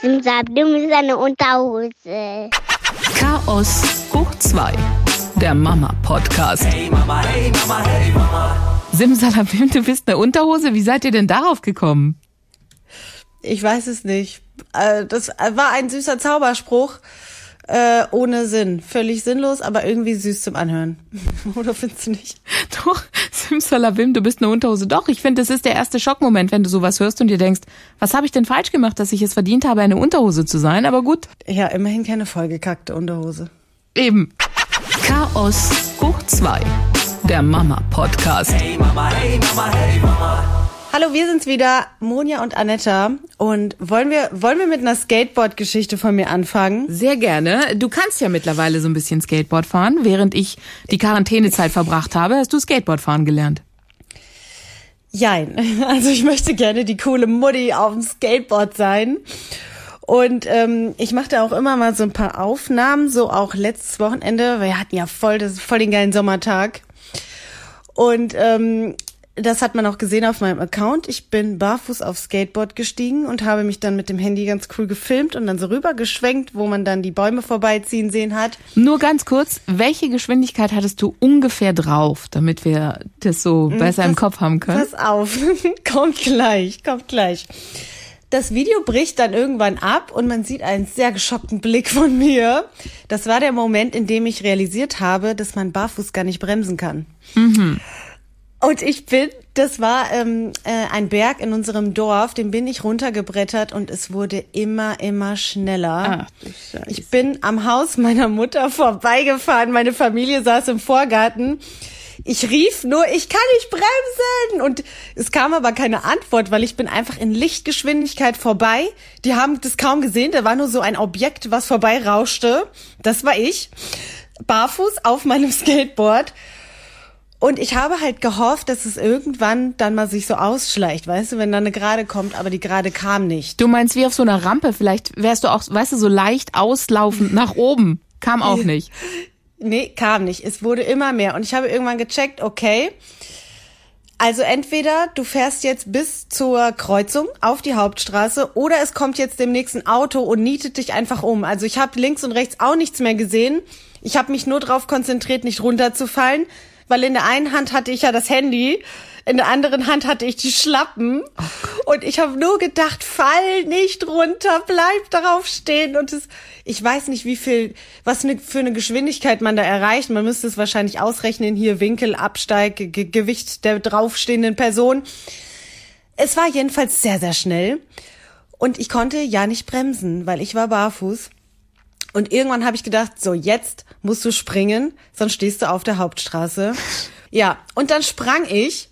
Simsalabim ist eine Unterhose. Chaos hoch 2. Der Mama-Podcast. Hey Mama, hey Mama, hey Mama. Simsalabim, du bist eine Unterhose. Wie seid ihr denn darauf gekommen? Ich weiß es nicht. Äh, das war ein süßer Zauberspruch äh, ohne Sinn. Völlig sinnlos, aber irgendwie süß zum Anhören. Oder findest du nicht? Doch, Simsalabim, du bist eine Unterhose. Doch, ich finde, das ist der erste Schockmoment, wenn du sowas hörst und dir denkst, was habe ich denn falsch gemacht, dass ich es verdient habe, eine Unterhose zu sein? Aber gut. Ja, immerhin keine vollgekackte Unterhose. Eben. Chaos hoch 2. Der Mama-Podcast. Hey Mama, hey Mama, hey Mama. Hallo, wir sind's wieder, Monja und Anetta. Und wollen wir, wollen wir mit einer Skateboard-Geschichte von mir anfangen? Sehr gerne. Du kannst ja mittlerweile so ein bisschen Skateboard fahren. Während ich die Quarantänezeit verbracht habe, hast du Skateboard fahren gelernt. Jein. Also ich möchte gerne die coole Mutti auf dem Skateboard sein. Und ähm, ich machte auch immer mal so ein paar Aufnahmen, so auch letztes Wochenende. Wir hatten ja voll, das, voll den geilen Sommertag. Und ähm, das hat man auch gesehen auf meinem Account. Ich bin barfuß aufs Skateboard gestiegen und habe mich dann mit dem Handy ganz cool gefilmt und dann so rübergeschwenkt, wo man dann die Bäume vorbeiziehen sehen hat. Nur ganz kurz, welche Geschwindigkeit hattest du ungefähr drauf, damit wir das so hm, besser pass, im Kopf haben können? Pass auf, kommt gleich, kommt gleich. Das Video bricht dann irgendwann ab und man sieht einen sehr geschockten Blick von mir. Das war der Moment, in dem ich realisiert habe, dass man barfuß gar nicht bremsen kann. Mhm. Und ich bin, das war ähm, äh, ein Berg in unserem Dorf, den bin ich runtergebrettert und es wurde immer, immer schneller. Ach, du Scheiße. Ich bin am Haus meiner Mutter vorbeigefahren, meine Familie saß im Vorgarten. Ich rief nur, ich kann nicht bremsen. Und es kam aber keine Antwort, weil ich bin einfach in Lichtgeschwindigkeit vorbei. Die haben das kaum gesehen. Da war nur so ein Objekt, was vorbei rauschte. Das war ich. Barfuß auf meinem Skateboard. Und ich habe halt gehofft, dass es irgendwann dann mal sich so ausschleicht, weißt du, wenn dann eine Gerade kommt, aber die Gerade kam nicht. Du meinst wie auf so einer Rampe, vielleicht wärst du auch, weißt du, so leicht auslaufend nach oben. Kam auch nicht. Nee, kam nicht. Es wurde immer mehr. Und ich habe irgendwann gecheckt, okay, also entweder du fährst jetzt bis zur Kreuzung auf die Hauptstraße oder es kommt jetzt demnächst ein Auto und nietet dich einfach um. Also ich habe links und rechts auch nichts mehr gesehen. Ich habe mich nur darauf konzentriert, nicht runterzufallen weil in der einen Hand hatte ich ja das Handy, in der anderen Hand hatte ich die Schlappen und ich habe nur gedacht, fall nicht runter, bleib darauf stehen und es, ich weiß nicht, wie viel, was ne, für eine Geschwindigkeit man da erreicht. Man müsste es wahrscheinlich ausrechnen, hier Winkel, Absteig, Ge Gewicht der draufstehenden Person. Es war jedenfalls sehr, sehr schnell und ich konnte ja nicht bremsen, weil ich war barfuß. Und irgendwann habe ich gedacht, so jetzt musst du springen, sonst stehst du auf der Hauptstraße. Ja, und dann sprang ich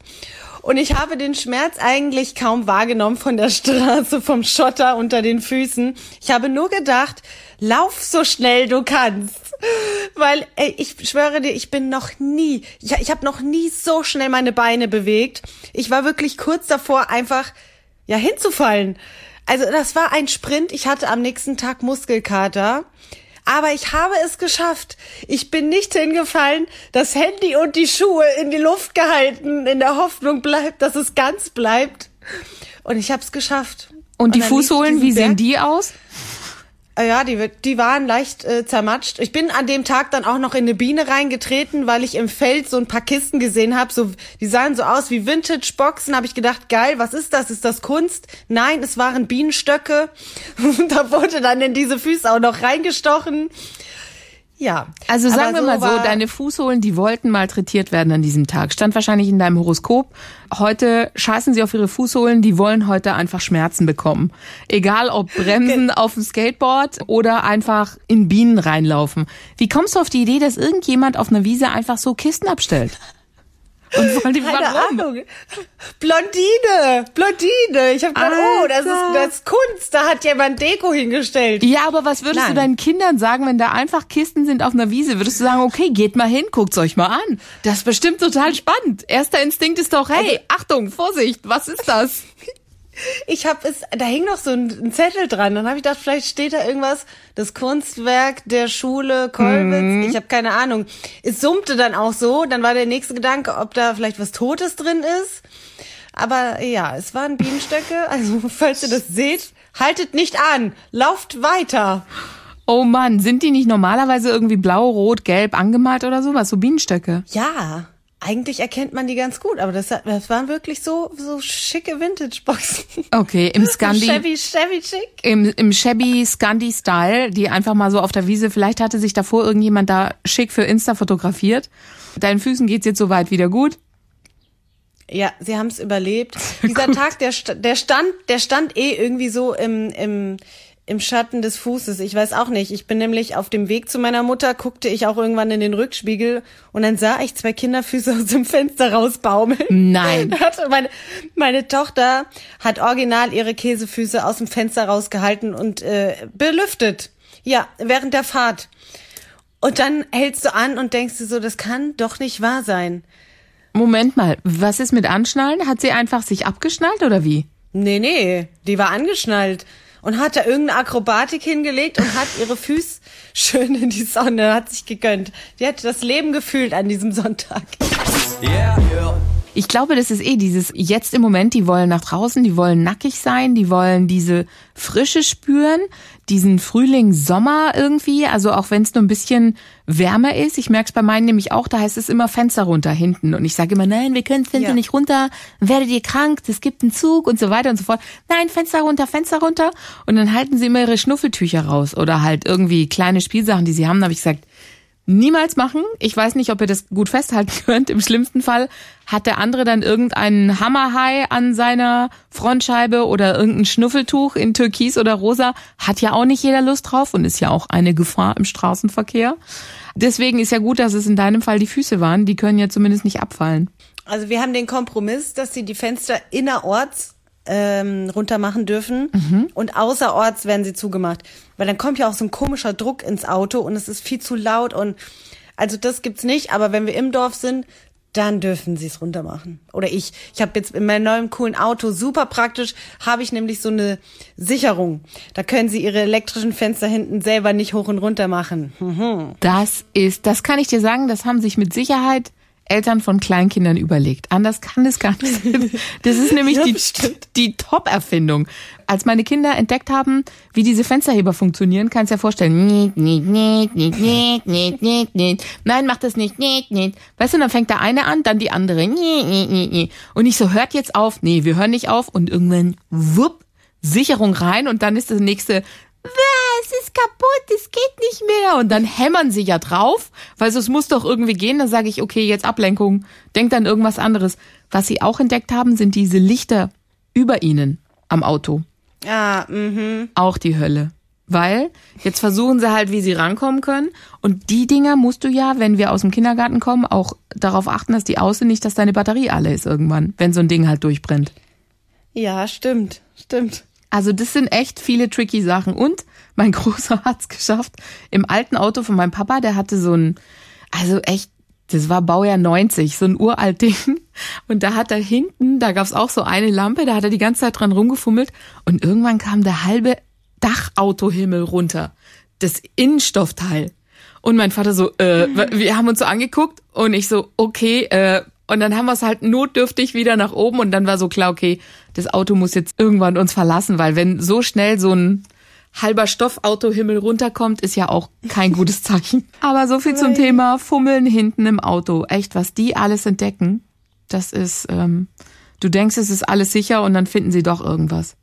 und ich habe den Schmerz eigentlich kaum wahrgenommen von der Straße, vom Schotter unter den Füßen. Ich habe nur gedacht, lauf so schnell du kannst. Weil, ey, ich schwöre dir, ich bin noch nie, ich, ich habe noch nie so schnell meine Beine bewegt. Ich war wirklich kurz davor, einfach, ja, hinzufallen. Also das war ein Sprint. Ich hatte am nächsten Tag Muskelkater. Aber ich habe es geschafft. Ich bin nicht hingefallen, das Handy und die Schuhe in die Luft gehalten, in der Hoffnung bleibt, dass es ganz bleibt. Und ich habe es geschafft. Und, und die Fußsohlen, wie sehen die aus? Äh, ja, die, die waren leicht äh, zermatscht. Ich bin an dem Tag dann auch noch in eine Biene reingetreten, weil ich im Feld so ein paar Kisten gesehen habe. So, die sahen so aus wie Vintage-Boxen. Habe ich gedacht, geil, was ist das? Ist das Kunst? Nein, es waren Bienenstöcke. da wurde dann in diese Füße auch noch reingestochen. Ja. Also sagen wir so mal so, deine Fußsohlen, die wollten malträtiert werden an diesem Tag. Stand wahrscheinlich in deinem Horoskop. Heute scheißen sie auf ihre Fußsohlen, die wollen heute einfach Schmerzen bekommen. Egal ob Bremsen auf dem Skateboard oder einfach in Bienen reinlaufen. Wie kommst du auf die Idee, dass irgendjemand auf einer Wiese einfach so Kisten abstellt? Und vor allem, Keine warum? Ahnung. Blondine, Blondine. Ich habe gedacht, oh, das ist, das ist Kunst. Da hat jemand Deko hingestellt. Ja, aber was würdest Nein. du deinen Kindern sagen, wenn da einfach Kisten sind auf einer Wiese? Würdest du sagen, okay, geht mal hin, guckt's euch mal an. Das ist bestimmt total spannend. Erster Instinkt ist doch, hey, also, Achtung, Vorsicht, was ist das? Ich habe es, da hing noch so ein, Zettel dran. Dann habe ich gedacht, vielleicht steht da irgendwas, das Kunstwerk der Schule Kolwitz. Mhm. Ich habe keine Ahnung. Es summte dann auch so. Dann war der nächste Gedanke, ob da vielleicht was Totes drin ist. Aber ja, es waren Bienenstöcke. Also falls ihr das seht, haltet nicht an, lauft weiter. Oh Mann, sind die nicht normalerweise irgendwie blau, rot, gelb angemalt oder sowas? So Bienenstöcke? Ja, eigentlich erkennt man die ganz gut, aber das, das waren wirklich so, so schicke Vintage-Boxen. Okay, im Scandi. Chevy, Chevy schick. Im, im Shabby Scandi Style, die einfach mal so auf der Wiese, vielleicht hatte sich davor irgendjemand da schick für Insta fotografiert. Deinen Füßen geht's jetzt soweit wieder gut? Ja, sie haben es überlebt. Dieser Tag, der, der stand, der stand eh irgendwie so im, im, im Schatten des Fußes. Ich weiß auch nicht. Ich bin nämlich auf dem Weg zu meiner Mutter, guckte ich auch irgendwann in den Rückspiegel und dann sah ich zwei Kinderfüße aus dem Fenster rausbaumeln. Nein. Meine, meine Tochter hat original ihre Käsefüße aus dem Fenster rausgehalten und äh, belüftet. Ja, während der Fahrt. Und dann hältst du an und denkst dir so, das kann doch nicht wahr sein. Moment mal, was ist mit Anschnallen? Hat sie einfach sich abgeschnallt oder wie? Nee, nee, die war angeschnallt und hat da irgendeine Akrobatik hingelegt und hat ihre Füße schön in die Sonne, hat sich gegönnt. Die hat das Leben gefühlt an diesem Sonntag. Ich glaube, das ist eh dieses jetzt im Moment, die wollen nach draußen, die wollen nackig sein, die wollen diese Frische spüren, diesen Frühling, Sommer irgendwie, also auch wenn es nur ein bisschen wärmer ist. Ich merke es bei meinen nämlich auch, da heißt es immer Fenster runter hinten. Und ich sage immer, nein, wir können das Fenster Ja. nicht runter, werdet ihr krank, es gibt einen Zug und so weiter und so fort. Nein, Fenster runter, Fenster runter. Und dann halten sie immer ihre Schnuffeltücher raus oder halt irgendwie kleine Spielsachen, die sie haben. Da habe ich gesagt, niemals machen. Ich weiß nicht, ob ihr das gut festhalten könnt. Im schlimmsten Fall hat der andere dann irgendeinen Hammerhai an seiner Frontscheibe oder irgendein Schnuffeltuch in Türkis oder Rosa. Hat ja auch nicht jeder Lust drauf und ist ja auch eine Gefahr im Straßenverkehr. Deswegen ist ja gut, dass es in deinem Fall die Füße waren. Die können ja zumindest nicht abfallen. Also wir haben den Kompromiss, dass sie die Fenster innerorts ähm, runter machen dürfen und außerorts werden sie zugemacht. Weil dann kommt ja auch so ein komischer Druck ins Auto und es ist viel zu laut und also das gibt's nicht, aber wenn wir im Dorf sind, dann dürfen sie es runter machen. Oder ich. Ich habe jetzt in meinem neuen coolen Auto, super praktisch, habe ich nämlich so eine Sicherung. Da können sie ihre elektrischen Fenster hinten selber nicht hoch und runter machen. Mhm. Das ist, das kann ich dir sagen, das haben sich mit Sicherheit Eltern von Kleinkindern überlegt. Anders kann es gar nicht sein. Das ist nämlich ja, die, die Top-Erfindung. Als meine Kinder entdeckt haben, wie diese Fensterheber funktionieren, kannst du dir vorstellen. Nein, mach das nicht. Weißt du, dann fängt der eine an, dann die andere. Und ich so, hört jetzt auf. Nee, wir hören nicht auf. Und irgendwann, wupp, Sicherung rein und dann ist das nächste es ist kaputt, es geht nicht mehr. Und dann hämmern sie ja drauf, weil so, es muss doch irgendwie gehen. Dann sage ich, okay, jetzt Ablenkung, denkt an irgendwas anderes. Was sie auch entdeckt haben, sind diese Lichter über ihnen am Auto. Ah, mhm. Auch die Hölle. Weil jetzt versuchen sie halt, wie sie rankommen können. Und die Dinger musst du ja, wenn wir aus dem Kindergarten kommen, auch darauf achten, dass die sind, nicht, dass deine Batterie alle ist irgendwann, wenn so ein Ding halt durchbrennt. Ja, stimmt, stimmt. Also das sind echt viele tricky Sachen. Und mein Großer hat's geschafft. Im alten Auto von meinem Papa, der hatte so ein, also echt, das war Baujahr 90, so ein uralt Ding. Und da hat er hinten, da gab's auch so eine Lampe, da hat er die ganze Zeit dran rumgefummelt. Und irgendwann kam der halbe Dachautohimmel runter. Das Innenstoffteil. Und mein Vater so, äh, wir haben uns so angeguckt und ich so, okay, äh, und dann haben wir es halt notdürftig wieder nach oben und dann war so klar, okay, das Auto muss jetzt irgendwann uns verlassen, weil wenn so schnell so ein halber Stoffautohimmel runterkommt, ist ja auch kein gutes Zeichen. Aber so viel zum Thema Fummeln hinten im Auto. Echt, was die alles entdecken, das ist, ähm, du denkst, es ist alles sicher und dann finden sie doch irgendwas.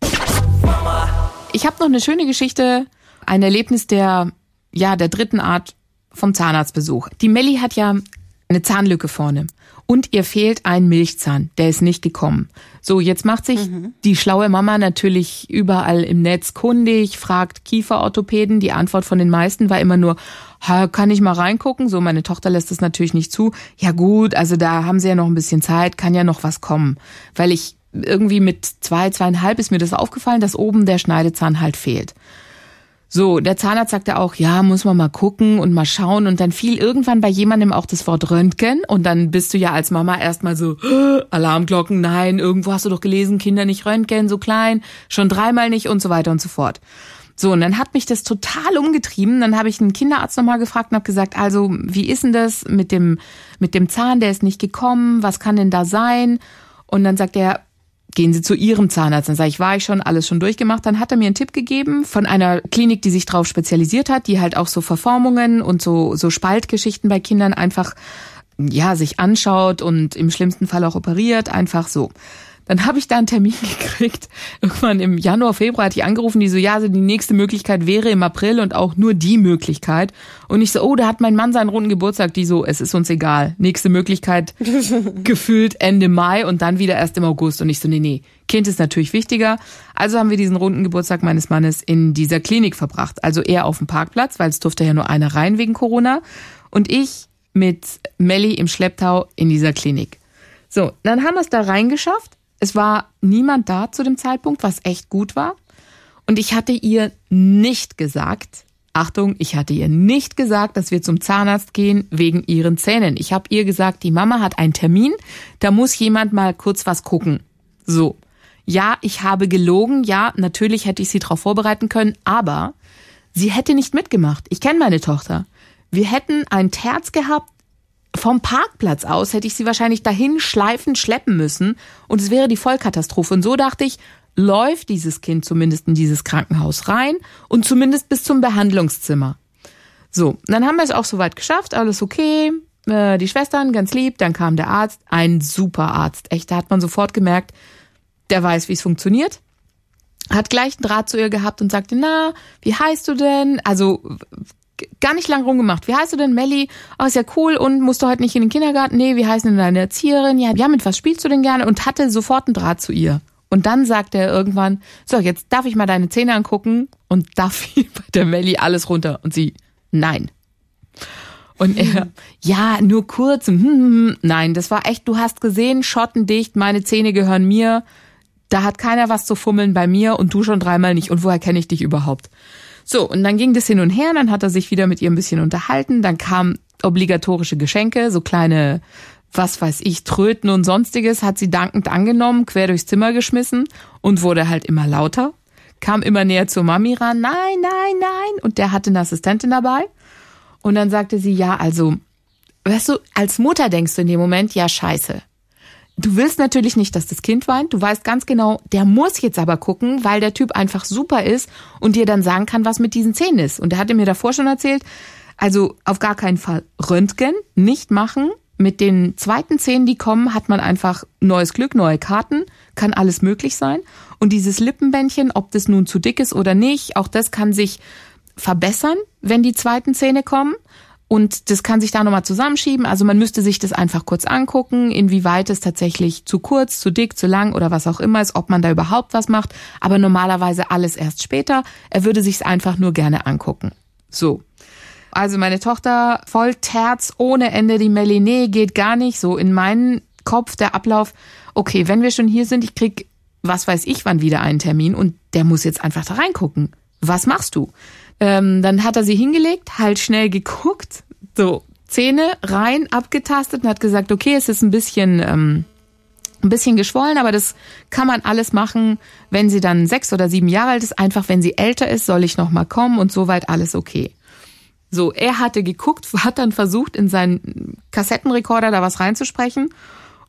Ich habe noch eine schöne Geschichte, ein Erlebnis der, ja, der dritten Art vom Zahnarztbesuch. Die Melli hat ja eine Zahnlücke vorne und ihr fehlt ein Milchzahn, der ist nicht gekommen. So, jetzt macht sich die schlaue Mama natürlich überall im Netz kundig, fragt Kieferorthopäden. Die Antwort von den meisten war immer nur, "Ha, kann ich mal reingucken? So, meine Tochter lässt es natürlich nicht zu. Ja gut, also da haben sie ja noch ein bisschen Zeit, kann ja noch was kommen. Weil ich irgendwie mit zwei, zweieinhalb ist mir das aufgefallen, dass oben der Schneidezahn halt fehlt. So, der Zahnarzt sagte auch, ja, muss man mal gucken und mal schauen. Und dann fiel irgendwann bei jemandem auch das Wort Röntgen. Und dann bist du ja als Mama erstmal so, Alarmglocken, nein, irgendwo hast du doch gelesen, Kinder nicht Röntgen, so klein, schon dreimal nicht und so weiter und so fort. So, und dann hat mich das total umgetrieben. Dann habe ich einen Kinderarzt nochmal gefragt und habe gesagt, also, wie ist denn das mit dem, mit dem Zahn, der ist nicht gekommen, was kann denn da sein? Und dann sagt er, gehen Sie zu Ihrem Zahnarzt. Dann sage ich, war ich schon, alles schon durchgemacht. Dann hat er mir einen Tipp gegeben von einer Klinik, die sich darauf spezialisiert hat, die halt auch so Verformungen und so, so Spaltgeschichten bei Kindern einfach, ja, sich anschaut und im schlimmsten Fall auch operiert, einfach so. Dann habe ich da einen Termin gekriegt. Irgendwann im Januar, Februar hatte ich angerufen, die so, ja, also die nächste Möglichkeit wäre im April und auch nur die Möglichkeit. Und ich so, oh, da hat mein Mann seinen runden Geburtstag. Die so, es ist uns egal. Nächste Möglichkeit gefühlt Ende Mai und dann wieder erst im August. Und ich so, nee, nee, Kind ist natürlich wichtiger. Also haben wir diesen runden Geburtstag meines Mannes in dieser Klinik verbracht. Also er auf dem Parkplatz, weil es durfte ja nur einer rein wegen Corona. Und ich mit Melli im Schlepptau in dieser Klinik. So, dann haben wir es da reingeschafft es war niemand da zu dem Zeitpunkt, was echt gut war. Und ich hatte ihr nicht gesagt, Achtung, ich hatte ihr nicht gesagt, dass wir zum Zahnarzt gehen wegen ihren Zähnen. Ich habe ihr gesagt, die Mama hat einen Termin, da muss jemand mal kurz was gucken. So. Ja, ich habe gelogen, ja, natürlich hätte ich sie darauf vorbereiten können, aber sie hätte nicht mitgemacht. Ich kenne meine Tochter. Wir hätten ein Terz gehabt, vom Parkplatz aus hätte ich sie wahrscheinlich dahin schleifen, schleppen müssen und es wäre die Vollkatastrophe. Und so dachte ich, läuft dieses Kind zumindest in dieses Krankenhaus rein und zumindest bis zum Behandlungszimmer. So, dann haben wir es auch soweit geschafft, alles okay. Äh, die Schwestern, ganz lieb, dann kam der Arzt, ein super Arzt. Echt, da hat man sofort gemerkt, der weiß, wie es funktioniert. Hat gleich einen Draht zu ihr gehabt und sagte, na, wie heißt du denn? Also gar nicht lang rumgemacht. Wie heißt du denn, Melli? Oh, ist ja cool und musst du heute nicht in den Kindergarten? Nee, wie heißt denn deine Erzieherin? Ja, ja, mit was spielst du denn gerne? Und hatte sofort einen Draht zu ihr. Und dann sagte er irgendwann, so, jetzt darf ich mal deine Zähne angucken. Und da fiel bei der Melli alles runter. Und sie, nein. Und er, ja, nur kurz. Hm, hm, hm. Nein, das war echt, du hast gesehen, schottendicht, meine Zähne gehören mir. Da hat keiner was zu fummeln bei mir und du schon dreimal nicht. Und woher kenne ich dich überhaupt? So, und dann ging das hin und her, dann hat er sich wieder mit ihr ein bisschen unterhalten, dann kamen obligatorische Geschenke, so kleine, was weiß ich, Tröten und sonstiges, hat sie dankend angenommen, quer durchs Zimmer geschmissen und wurde halt immer lauter, kam immer näher zur Mami ran, nein, nein, nein, und der hatte eine Assistentin dabei. Und dann sagte sie, ja, also, weißt du, als Mutter denkst du in dem Moment, ja, scheiße, Du willst natürlich nicht, dass das Kind weint. Du weißt ganz genau, der muss jetzt aber gucken, weil der Typ einfach super ist und dir dann sagen kann, was mit diesen Zähnen ist. Und er hatte mir davor schon erzählt, also auf gar keinen Fall Röntgen, nicht machen. Mit den zweiten Zähnen, die kommen, hat man einfach neues Glück, neue Karten, kann alles möglich sein. Und dieses Lippenbändchen, ob das nun zu dick ist oder nicht, auch das kann sich verbessern, wenn die zweiten Zähne kommen. Und das kann sich da nochmal zusammenschieben. Also man müsste sich das einfach kurz angucken, inwieweit es tatsächlich zu kurz, zu dick, zu lang oder was auch immer ist, ob man da überhaupt was macht. Aber normalerweise alles erst später. Er würde sich's einfach nur gerne angucken. So. Also meine Tochter voll Terz ohne Ende, die Melinee geht gar nicht. So in meinen Kopf der Ablauf. Okay, wenn wir schon hier sind, ich krieg, was weiß ich, wann wieder einen Termin und der muss jetzt einfach da reingucken. Was machst du? Ähm, dann hat er sie hingelegt, halt schnell geguckt, so Zähne rein, abgetastet und hat gesagt, okay, es ist ein bisschen, ähm, ein bisschen geschwollen, aber das kann man alles machen, wenn sie dann sechs oder sieben Jahre alt ist. Einfach, wenn sie älter ist, soll ich noch mal kommen und soweit alles okay. So, er hatte geguckt, hat dann versucht, in seinen Kassettenrekorder da was reinzusprechen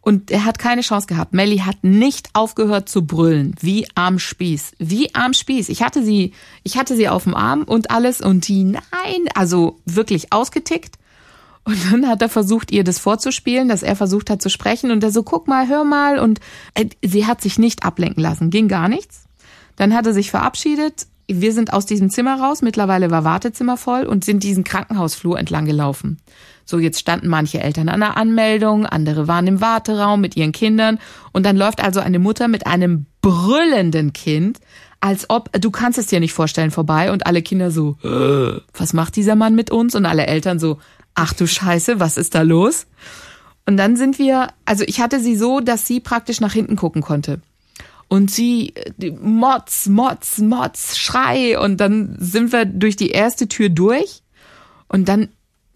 und er hat keine Chance gehabt. Melly hat nicht aufgehört zu brüllen, wie am Spieß, wie am Spieß. Ich hatte sie, ich hatte sie auf dem Arm und alles und die nein, also wirklich ausgetickt. Und dann hat er versucht, ihr das vorzuspielen, dass er versucht hat zu sprechen und er so, guck mal, hör mal und äh, sie hat sich nicht ablenken lassen, ging gar nichts. Dann hat er sich verabschiedet. Wir sind aus diesem Zimmer raus, mittlerweile war Wartezimmer voll und sind diesen Krankenhausflur entlang gelaufen. So, jetzt standen manche Eltern an der Anmeldung, andere waren im Warteraum mit ihren Kindern und dann läuft also eine Mutter mit einem brüllenden Kind, als ob, du kannst es dir nicht vorstellen, vorbei und alle Kinder so, äh, was macht dieser Mann mit uns? Und alle Eltern so, ach du Scheiße, was ist da los? Und dann sind wir, also ich hatte sie so, dass sie praktisch nach hinten gucken konnte. Und sie, Motz, Motz, Motz, Schrei. Und dann sind wir durch die erste Tür durch. Und dann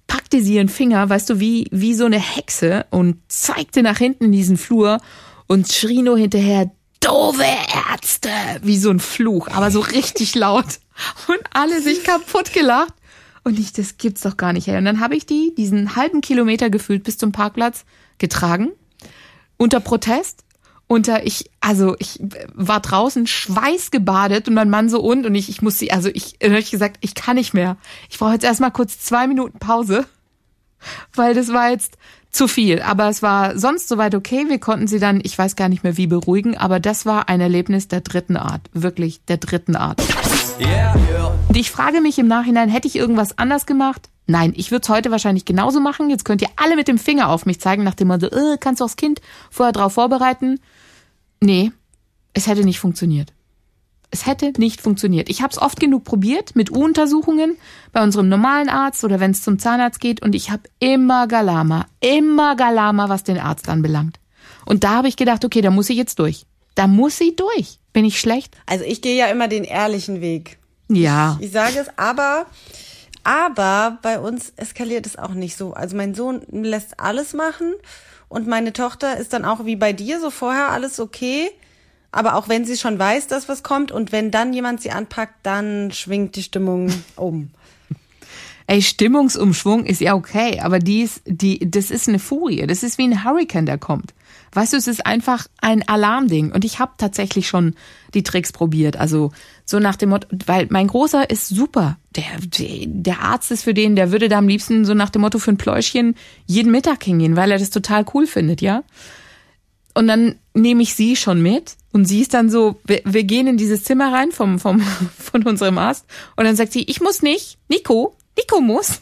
packte sie ihren Finger, weißt du, wie, wie so eine Hexe und zeigte nach hinten in diesen Flur und schrie nur hinterher, doofe Ärzte, wie so ein Fluch, aber so richtig laut. Und alle sich kaputt gelacht. Und ich, das gibt's doch gar nicht. Ey. Und dann habe ich die diesen halben Kilometer gefühlt bis zum Parkplatz getragen, unter Protest. Äh, ich, also ich war draußen schweißgebadet und mein Mann so und und ich, ich musste, also ich, dann hab ich gesagt, ich kann nicht mehr. Ich brauche jetzt erstmal kurz zwei Minuten Pause, weil das war jetzt zu viel. Aber es war sonst soweit okay. Wir konnten sie dann, ich weiß gar nicht mehr wie beruhigen, aber das war ein Erlebnis der dritten Art. Wirklich der dritten Art. Yeah. Und ich frage mich im Nachhinein, hätte ich irgendwas anders gemacht? Nein, ich würde es heute wahrscheinlich genauso machen. Jetzt könnt ihr alle mit dem Finger auf mich zeigen, nachdem man so, äh, kannst du das Kind vorher drauf vorbereiten? Nee, es hätte nicht funktioniert. Es hätte nicht funktioniert. Ich habe es oft genug probiert mit U-Untersuchungen bei unserem normalen Arzt oder wenn es zum Zahnarzt geht und ich habe immer Galama, immer Galama, was den Arzt anbelangt. Und da habe ich gedacht, okay, da muss ich jetzt durch. Da muss sie durch. Bin ich schlecht? Also ich gehe ja immer den ehrlichen Weg. Ja. Ich, ich sage es, aber aber bei uns eskaliert es auch nicht so. Also mein Sohn lässt alles machen und meine Tochter ist dann auch wie bei dir so vorher alles okay. Aber auch wenn sie schon weiß, dass was kommt und wenn dann jemand sie anpackt, dann schwingt die Stimmung um. Ey, Stimmungsumschwung ist ja okay, aber dies, die, das ist eine Furie. Das ist wie ein Hurricane, der kommt. Weißt du, es ist einfach ein Alarmding. Und ich habe tatsächlich schon die Tricks probiert. Also so nach dem Motto, weil mein Großer ist super. Der, der Arzt ist für den, der würde da am liebsten so nach dem Motto für ein Pläuschchen jeden Mittag hingehen, weil er das total cool findet, ja. Und dann nehme ich sie schon mit und sie ist dann so, wir, wir gehen in dieses Zimmer rein vom, vom, von unserem Arzt und dann sagt sie, ich muss nicht, Nico, Nico muss.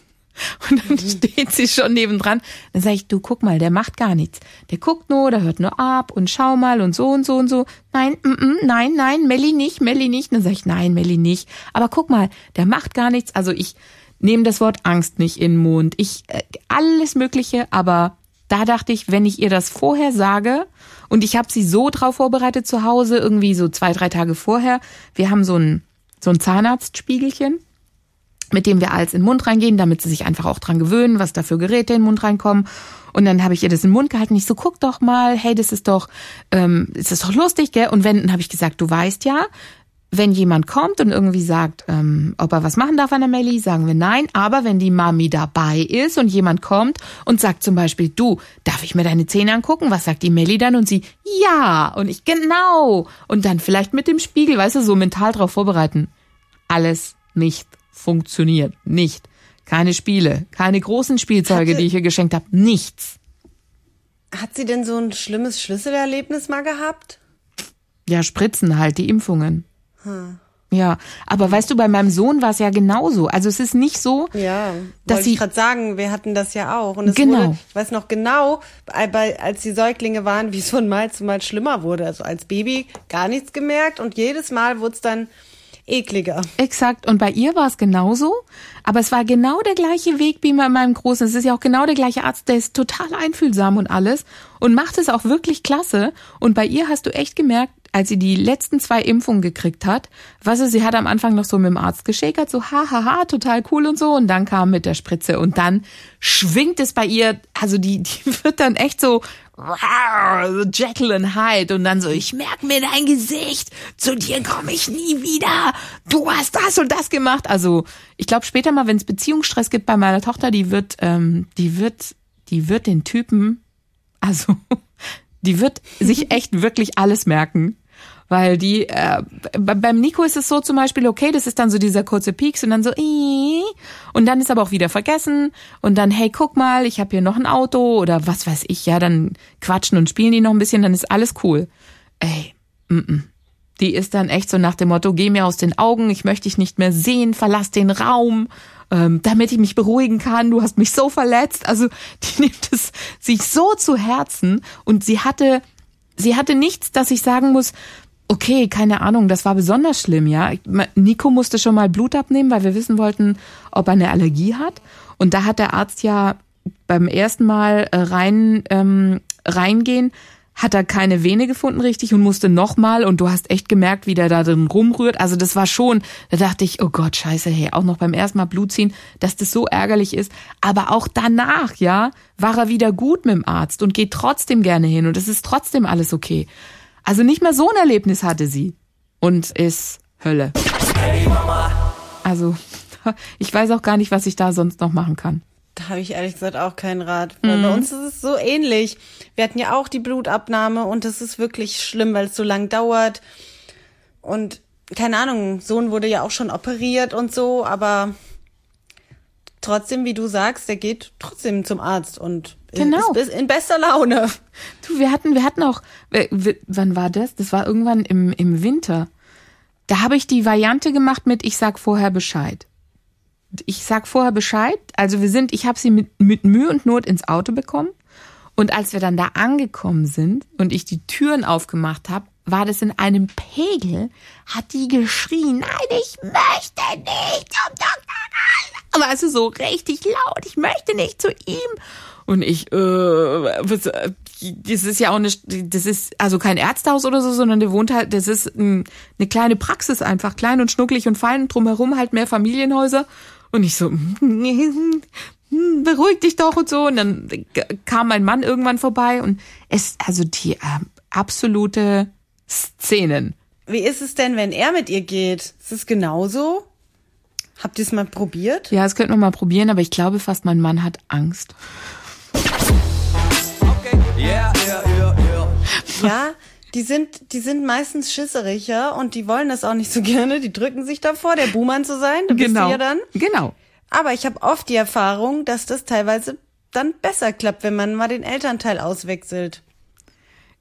Und dann mhm. steht sie schon nebendran. Dann sage ich, du guck mal, der macht gar nichts. Der guckt nur, der hört nur ab und schau mal und so und so und so. Nein, mm, mm, nein, nein, Melli nicht, Melli nicht. Dann sage ich, nein, Melli nicht. Aber guck mal, der macht gar nichts. Also ich nehme das Wort Angst nicht in den Mund. Ich äh, alles Mögliche, aber da dachte ich, wenn ich ihr das vorher sage und ich habe sie so drauf vorbereitet zu Hause, irgendwie so zwei, drei Tage vorher. Wir haben so ein, so ein Zahnarztspiegelchen, mit dem wir alles in den Mund reingehen, damit sie sich einfach auch dran gewöhnen, was da für Geräte in den Mund reinkommen. Und dann habe ich ihr das in den Mund gehalten. Ich so, guck doch mal, hey, das ist doch, ähm, ist das doch lustig, gell? Und wenn, dann habe ich gesagt, du weißt ja, wenn jemand kommt und irgendwie sagt, ähm, ob er was machen darf an der Melli, sagen wir nein. Aber wenn die Mami dabei ist und jemand kommt und sagt zum Beispiel, du, darf ich mir deine Zähne angucken? Was sagt die Melli dann? Und sie, ja. Und ich, genau. Und dann vielleicht mit dem Spiegel, weißt du, so mental drauf vorbereiten. Alles nicht funktioniert. Nicht. Keine Spiele, keine großen Spielzeuge, Hatte, die ich ihr geschenkt habe. Nichts. Hat sie denn so ein schlimmes Schlüsselerlebnis mal gehabt? Ja, Spritzen halt, die Impfungen. Hm. Ja, aber weißt du, bei meinem Sohn war es ja genauso. Also es ist nicht so, ja, dass sie. Ich gerade sagen, wir hatten das ja auch. Und es genau. wurde, ich weiß noch genau, als die Säuglinge waren, wie es von Mal zu Mal schlimmer wurde. Also als Baby gar nichts gemerkt und jedes Mal wurde es dann ekliger. Exakt. Und bei ihr war es genauso. Aber es war genau der gleiche Weg wie bei meinem Großen. Es ist ja auch genau der gleiche Arzt, der ist total einfühlsam und alles und macht es auch wirklich klasse. Und bei ihr hast du echt gemerkt, als sie die letzten zwei Impfungen gekriegt hat, was sie hat am Anfang noch so mit dem Arzt geschäkert, so hahaha, ha, ha, total cool und so. Und dann kam mit der Spritze und dann schwingt es bei ihr, also die, die wird dann echt so so Jacqueline Hyde und dann so, ich merk mir dein Gesicht, zu dir komme ich nie wieder, du hast das und das gemacht. Also ich glaube später mal, wenn es Beziehungsstress gibt bei meiner Tochter, die wird, ähm, die wird, die wird den Typen, also die wird sich echt wirklich alles merken. Weil die, äh, beim Nico ist es so zum Beispiel, okay, das ist dann so dieser kurze Peaks und dann so, und dann ist aber auch wieder vergessen und dann, hey, guck mal, ich habe hier noch ein Auto oder was weiß ich, ja, dann quatschen und spielen die noch ein bisschen, dann ist alles cool. Ey, mm -mm. Die ist dann echt so nach dem Motto, geh mir aus den Augen, ich möchte dich nicht mehr sehen, verlass den Raum, ähm, damit ich mich beruhigen kann, du hast mich so verletzt. Also die nimmt es sich so zu Herzen und sie hatte, sie hatte nichts, dass ich sagen muss, Okay, keine Ahnung, das war besonders schlimm, ja. Nico musste schon mal Blut abnehmen, weil wir wissen wollten, ob er eine Allergie hat. Und da hat der Arzt ja beim ersten Mal äh, rein ähm, reingehen, hat er keine Vene gefunden richtig und musste nochmal und du hast echt gemerkt, wie der da drin rumrührt. Also das war schon, da dachte ich, oh Gott, scheiße, hey, auch noch beim ersten Mal Blut ziehen, dass das so ärgerlich ist. Aber auch danach, ja, war er wieder gut mit dem Arzt und geht trotzdem gerne hin und es ist trotzdem alles okay. Also nicht mal so ein Erlebnis hatte sie. Und ist Hölle. Hey Mama. Also, ich weiß auch gar nicht, was ich da sonst noch machen kann. Da habe ich ehrlich gesagt auch keinen Rat. Weil bei uns ist es so ähnlich. Wir hatten ja auch die Blutabnahme und es ist wirklich schlimm, weil es so lang dauert. Und keine Ahnung, Sohn wurde ja auch schon operiert und so, aber trotzdem, wie du sagst, der geht trotzdem zum Arzt und Genau. ist in bester Laune. Du, wir hatten, wir hatten auch, wann war das? Das war irgendwann im, im Winter. Da habe ich die Variante gemacht mit, ich sag vorher Bescheid. Ich sag vorher Bescheid. Also wir sind, ich habe sie mit, mit Mühe und Not ins Auto bekommen. Und als wir dann da angekommen sind und ich die Türen aufgemacht habe, war das in einem Pegel, hat die geschrien, nein, ich möchte nicht zum Dr. Karl. Aber also so richtig laut, ich möchte nicht zu ihm. Und ich, äh, was, äh, das ist ja auch eine, das ist also kein Ärztehaus oder so, sondern der wohnt halt, das ist ein, eine kleine Praxis einfach, klein und schnucklig und fein, drumherum halt mehr Familienhäuser. Und ich so, beruhig dich doch und so. Und dann kam mein Mann irgendwann vorbei und es, also die äh, absolute Szenen. Wie ist es denn, wenn er mit ihr geht? Ist es genauso? Habt ihr es mal probiert? Ja, das könnten wir mal probieren, aber ich glaube fast, mein Mann hat Angst. Ja, die sind, die sind meistens schisserig, ja, und die wollen das auch nicht so gerne. Die drücken sich davor, der Buhmann zu sein. Du bist du ja dann. Genau. Aber ich habe oft die Erfahrung, dass das teilweise dann besser klappt, wenn man mal den Elternteil auswechselt.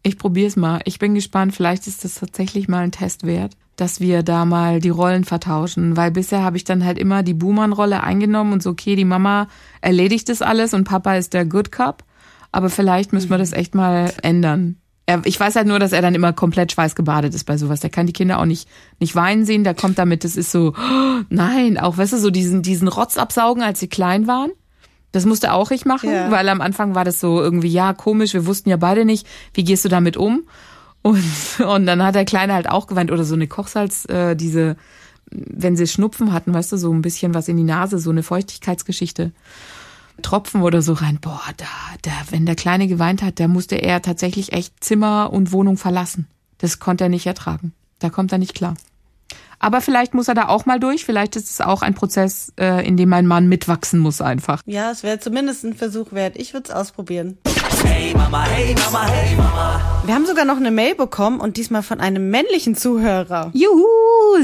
Ich probiere es mal. Ich bin gespannt. Vielleicht ist das tatsächlich mal ein Test wert, dass wir da mal die Rollen vertauschen. Weil bisher habe ich dann halt immer die Buhmann-Rolle eingenommen und so, okay, die Mama erledigt das alles und Papa ist der Good Cop. Aber vielleicht müssen wir das echt mal ändern. Er, ich weiß halt nur, dass er dann immer komplett schweißgebadet ist bei sowas. Der kann die Kinder auch nicht, nicht weinen sehen. Der kommt damit, das ist so, oh, nein, auch, weißt du, so diesen, diesen Rotz absaugen, als sie klein waren. Das musste auch ich machen, Ja. weil am Anfang war das so irgendwie, ja, komisch, wir wussten ja beide nicht, wie gehst du damit um? Und, und dann hat der Kleine halt auch geweint oder so eine Kochsalz, äh, diese, wenn sie Schnupfen hatten, weißt du, so ein bisschen was in die Nase, so eine Feuchtigkeitsgeschichte. Tropfen oder so rein. Boah, da, da, wenn der Kleine geweint hat, da musste er tatsächlich echt Zimmer und Wohnung verlassen. Das konnte er nicht ertragen. Da kommt er nicht klar. Aber vielleicht muss er da auch mal durch. Vielleicht ist es auch ein Prozess, äh, in dem mein Mann mitwachsen muss einfach. Ja, es wäre zumindest ein Versuch wert. Ich würde es ausprobieren. Hey Mama, hey Mama, hey Mama. Wir haben sogar noch eine Mail bekommen und diesmal von einem männlichen Zuhörer. Juhu,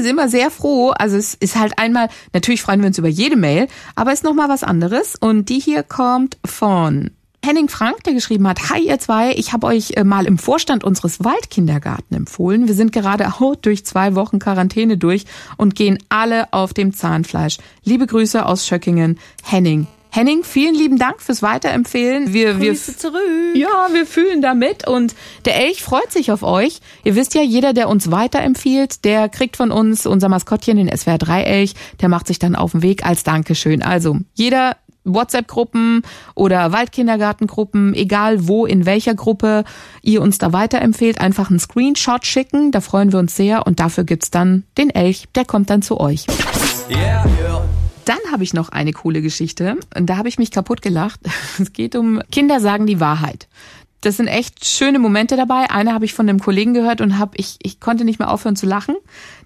sind wir sehr froh. Also es ist halt einmal, natürlich freuen wir uns über jede Mail, aber ist noch mal was anderes. Und die hier kommt von Henning Frank, der geschrieben hat, Hi ihr zwei, ich habe euch äh, mal im Vorstand unseres Waldkindergarten empfohlen. Wir sind gerade auch durch zwei Wochen Quarantäne durch und gehen alle auf dem Zahnfleisch. Liebe Grüße aus Schöckingen, Henning. Henning, vielen lieben Dank fürs Weiterempfehlen. Wir, wir, zurück. ja, wir fühlen damit und der Elch freut sich auf euch. Ihr wisst ja, jeder, der uns weiterempfiehlt, der kriegt von uns unser Maskottchen, den SWR 3 Elch, der macht sich dann auf den Weg als Dankeschön. Also, jeder WhatsApp-Gruppen oder Waldkindergartengruppen, egal wo, in welcher Gruppe ihr uns da weiterempfehlt, einfach einen Screenshot schicken, da freuen wir uns sehr und dafür gibt's dann den Elch, der kommt dann zu euch. Yeah, yeah. Dann habe ich noch eine coole Geschichte und da habe ich mich kaputt gelacht. Es geht um Kinder sagen die Wahrheit. Das sind echt schöne Momente dabei. Eine habe ich von einem Kollegen gehört und habe ich ich konnte nicht mehr aufhören zu lachen.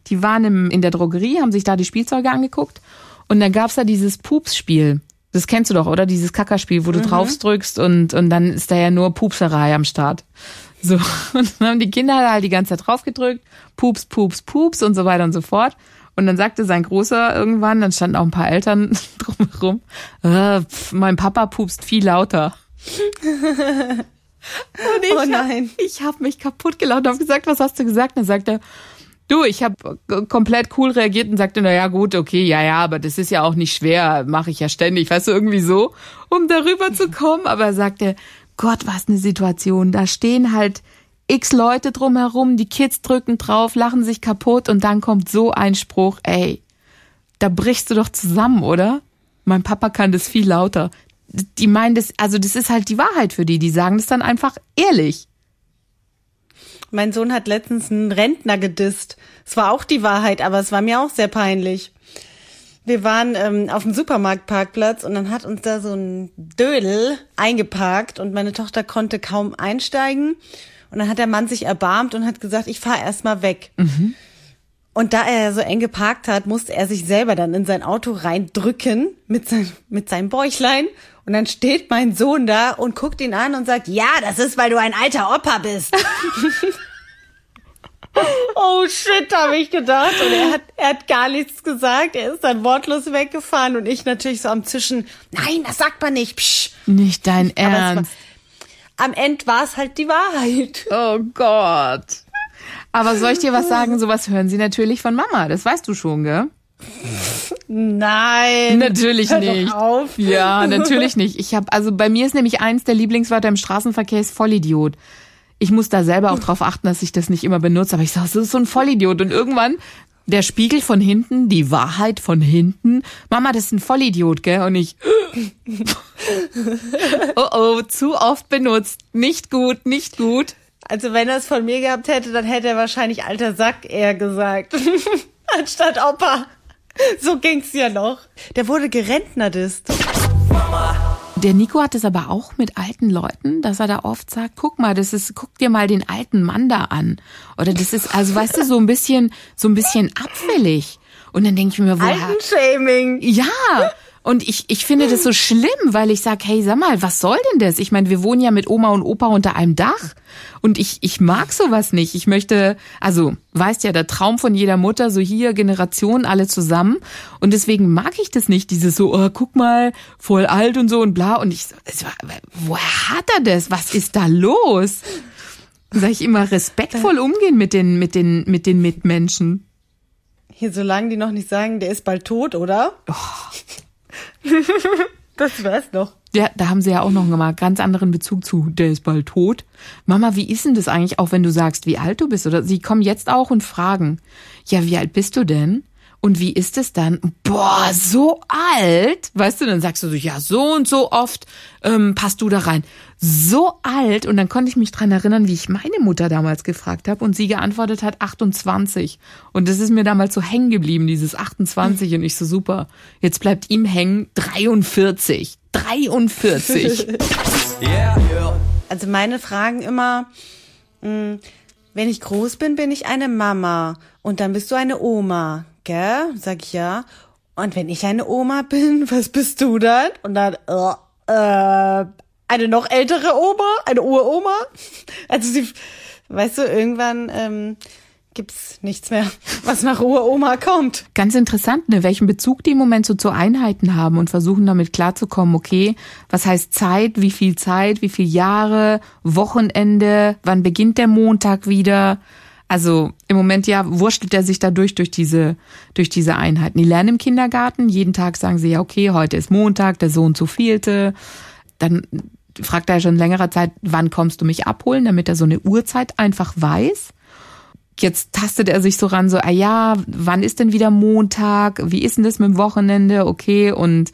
Die waren im, in der Drogerie, haben sich da die Spielzeuge angeguckt und dann gab's da dieses Pups-Spiel. Das kennst du doch, oder? Dieses Kackerspiel, wo du drauf drückst und und dann ist da ja nur Pupserei am Start. So, und dann haben die Kinder halt die ganze Zeit drauf gedrückt, Pups, Pups, Pups und so weiter und so fort. Und dann sagte sein Großer irgendwann, dann standen auch ein paar Eltern drumherum, äh, pf, mein Papa pupst viel lauter. Und ich Oh hab- nein. ich habe mich kaputt gelacht und habe gesagt, was hast du gesagt? Dann sagt er, du, ich habe komplett cool reagiert und sagte, na ja, gut, okay, ja, ja, aber das ist ja auch nicht schwer, mache ich ja ständig, weißt du, irgendwie so, um darüber zu kommen. Aber er sagte, Gott, was eine Situation. Da stehen halt x Leute drumherum, die Kids drücken drauf, lachen sich kaputt und dann kommt so ein Spruch, ey, da brichst du doch zusammen, oder? Mein Papa kann das viel lauter. Die meinen das, also das ist halt die Wahrheit für die, die sagen das dann einfach ehrlich. Mein Sohn hat letztens einen Rentner gedisst. Es war auch die Wahrheit, aber es war mir auch sehr peinlich. Wir waren ähm, auf dem Supermarktparkplatz und dann hat uns da so ein Dödel eingeparkt und meine Tochter konnte kaum einsteigen. Und dann hat der Mann sich erbarmt und hat gesagt, ich fahr erst mal weg. Und da er so eng geparkt hat, musste er sich selber dann in sein Auto reindrücken mit, sein, mit seinem Bäuchlein Und dann steht mein Sohn da und guckt ihn an und sagt, ja, das ist, weil du ein alter Opa bist. oh shit, habe ich gedacht. Und er hat, er hat gar nichts gesagt. Er ist dann wortlos weggefahren und ich natürlich so am Zischen, nein, das sagt man nicht. Psch. Nicht dein Aber es war, Ernst. am Ende war es halt die Wahrheit. Oh Gott. Aber soll ich dir was sagen? Sowas hören sie natürlich von Mama. Das weißt du schon, gell? Nein. Natürlich nicht. Ja, natürlich nicht. Ich habe also bei mir ist nämlich eins der Lieblingswörter im Straßenverkehr ist Vollidiot. Ich muss da selber auch drauf achten, dass ich das nicht immer benutze, aber ich sage, das ist so ein Vollidiot und irgendwann der Spiegel von hinten, die Wahrheit von hinten. Mama, das ist ein Vollidiot, gell? Und ich Oh oh, zu oft benutzt. Nicht gut, nicht gut. Also wenn er es von mir gehabt hätte, dann hätte er wahrscheinlich alter Sack eher gesagt. Anstatt Opa. So ging's ja noch. Der wurde gerentnert ist. Der Nico hat es aber auch mit alten Leuten, dass er da oft sagt, guck mal, das ist, guck dir mal den alten Mann da an. Oder das ist, also weißt du, so ein bisschen, so ein bisschen abfällig. Und dann denke ich mir, woher, Altenshaming. Ja, und ich, ich finde das so schlimm, weil ich sag, hey, sag mal, was soll denn das? Ich meine, wir wohnen ja mit Oma und Opa unter einem Dach und ich, ich mag sowas nicht. Ich möchte, also, weißt ja, der Traum von jeder Mutter, so hier, Generationen, alle zusammen. Und deswegen mag ich das nicht, dieses so, oh, guck mal, voll alt und so und bla. Und ich so, woher hat er das? Was ist da los? Sag ich immer, respektvoll umgehen mit den, mit den, mit den Mitmenschen. Hier, solange die noch nicht sagen, der ist bald tot, oder? das wär's noch. Ja, da haben sie ja auch noch mal ganz anderen Bezug zu. Der ist bald tot. Mama, wie ist denn das eigentlich, auch wenn du sagst, wie alt du bist? Oder sie kommen jetzt auch und fragen, ja, wie alt bist du denn? Und wie ist es dann? Boah, so alt? Weißt du, dann sagst du so, ja, so und so oft ähm, passt du da rein. So alt. Und dann konnte ich mich dran erinnern, wie ich meine Mutter damals gefragt habe und sie geantwortet hat 28. Und das ist mir damals so hängen geblieben, dieses 28. Und ich so, super, jetzt bleibt ihm hängen 43. 43. Yeah, yeah. Also meine fragen immer, mh, wenn ich groß bin, bin ich eine Mama. Und dann bist du eine Oma, gell? Sag ich ja. Und wenn ich eine Oma bin, was bist du dann? Und dann, äh, äh, eine noch ältere Oma, eine Uroma. Also sie, weißt du, irgendwann ähm, gibt's nichts mehr, was nach Uroma kommt. Ganz interessant, ne, welchen Bezug die im Moment so zu Einheiten haben und versuchen damit klarzukommen, okay, was heißt Zeit, wie viel Zeit, wie viel Jahre, Wochenende, wann beginnt der Montag wieder? Also im Moment ja wurschtelt er sich dadurch durch diese, durch diese Einheiten. Die lernen im Kindergarten, jeden Tag sagen sie ja, okay, heute ist Montag, der Sohn zu vielte. Dann fragt er schon längerer Zeit, wann kommst du mich abholen, damit er so eine Uhrzeit einfach weiß jetzt tastet er sich so ran, so, ah ja, wann ist denn wieder Montag? Wie ist denn das mit dem Wochenende? Okay, und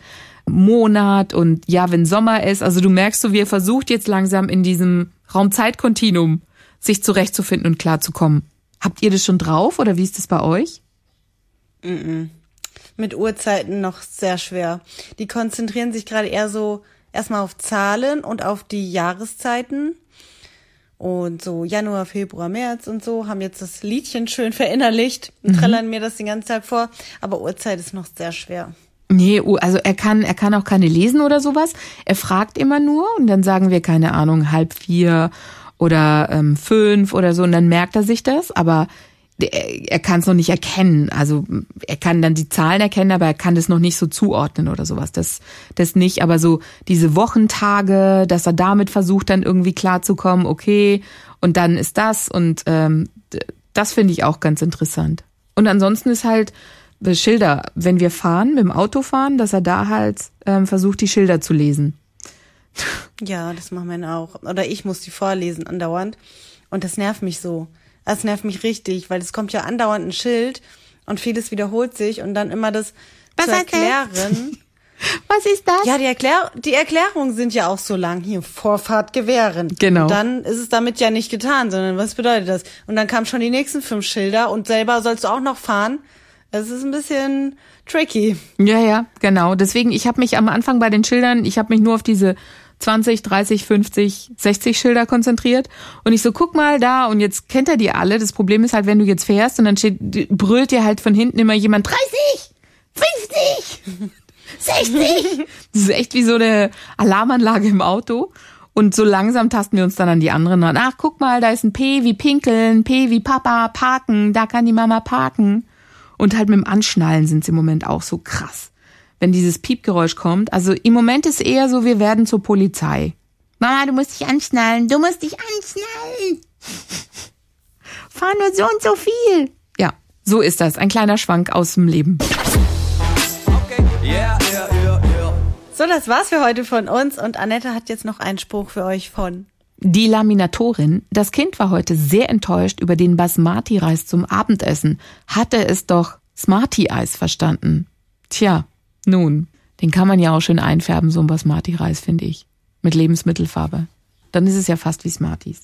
Monat und ja, wenn Sommer ist. Also du merkst so, wie er versucht jetzt langsam in diesem Raumzeitkontinuum sich zurechtzufinden und klarzukommen. Habt ihr das schon drauf oder wie ist das bei euch? mit Uhrzeiten noch sehr schwer. Die konzentrieren sich gerade eher so erstmal auf Zahlen und auf die Jahreszeiten. Und so Januar, Februar, März und so haben jetzt das Liedchen schön verinnerlicht und trällern mir das den ganzen Tag vor. Aber Uhrzeit ist noch sehr schwer. Nee, also er kann, er kann auch keine lesen oder sowas. Er fragt immer nur und dann sagen wir, keine Ahnung, halb vier oder ähm, fünf oder so und dann merkt er sich das, aber der- er kann es noch nicht erkennen. Also er kann dann die Zahlen erkennen, aber er kann das noch nicht so zuordnen oder sowas. Das, das nicht. Aber so diese Wochentage, dass er damit versucht, dann irgendwie klarzukommen, okay, und dann ist das und ähm, das finde ich auch ganz interessant. Und ansonsten ist halt äh, Schilder, wenn wir fahren, mit dem Auto fahren, dass er da halt ähm, versucht, die Schilder zu lesen. Ja, das machen wir auch. Oder ich muss die vorlesen andauernd. Und das nervt mich so. Das nervt mich richtig, weil es kommt ja andauernd ein Schild und vieles wiederholt sich und dann immer das Was zu erklären. Was ist das? Ja, die, Erklär die Erklärungen sind ja auch so lang. Hier, Vorfahrt gewähren. Genau. Und dann ist es damit ja nicht getan, sondern was bedeutet das? Und dann kamen schon die nächsten fünf Schilder und selber sollst du auch noch fahren. Es ist ein bisschen tricky. Ja, ja, genau. Deswegen, ich habe mich am Anfang bei den Schildern, ich habe mich nur auf diese 20, 30, 50, 60 Schilder konzentriert. Und ich so, guck mal da, und jetzt kennt er die alle. Das Problem ist halt, wenn du jetzt fährst und dann steht, brüllt dir halt von hinten immer jemand 30, 50, 60. Das ist echt wie so eine Alarmanlage im Auto. Und so langsam tasten wir uns dann an die anderen ran. Ach, guck mal, da ist ein P wie pinkeln, P wie Papa, parken, da kann die Mama parken. Und halt mit dem Anschnallen sind sie im Moment auch so krass. Wenn dieses Piepgeräusch kommt. Also im Moment ist eher so, wir werden zur Polizei. Mama, du musst dich anschnallen, du musst dich anschnallen. Fahr nur so und so viel. Ja, so ist das. Ein kleiner Schwank aus dem Leben. Okay. Yeah, yeah, yeah, yeah. So, das war's für heute von uns und Annette hat jetzt noch einen Spruch für euch von. Die Laminatorin, das Kind war heute sehr enttäuscht über den Basmati-Reis zum Abendessen, hatte es doch Smarty-Eis verstanden. Tja, nun, den kann man ja auch schön einfärben, so ein Basmati-Reis, finde ich. Mit Lebensmittelfarbe. Dann ist es ja fast wie Smarties.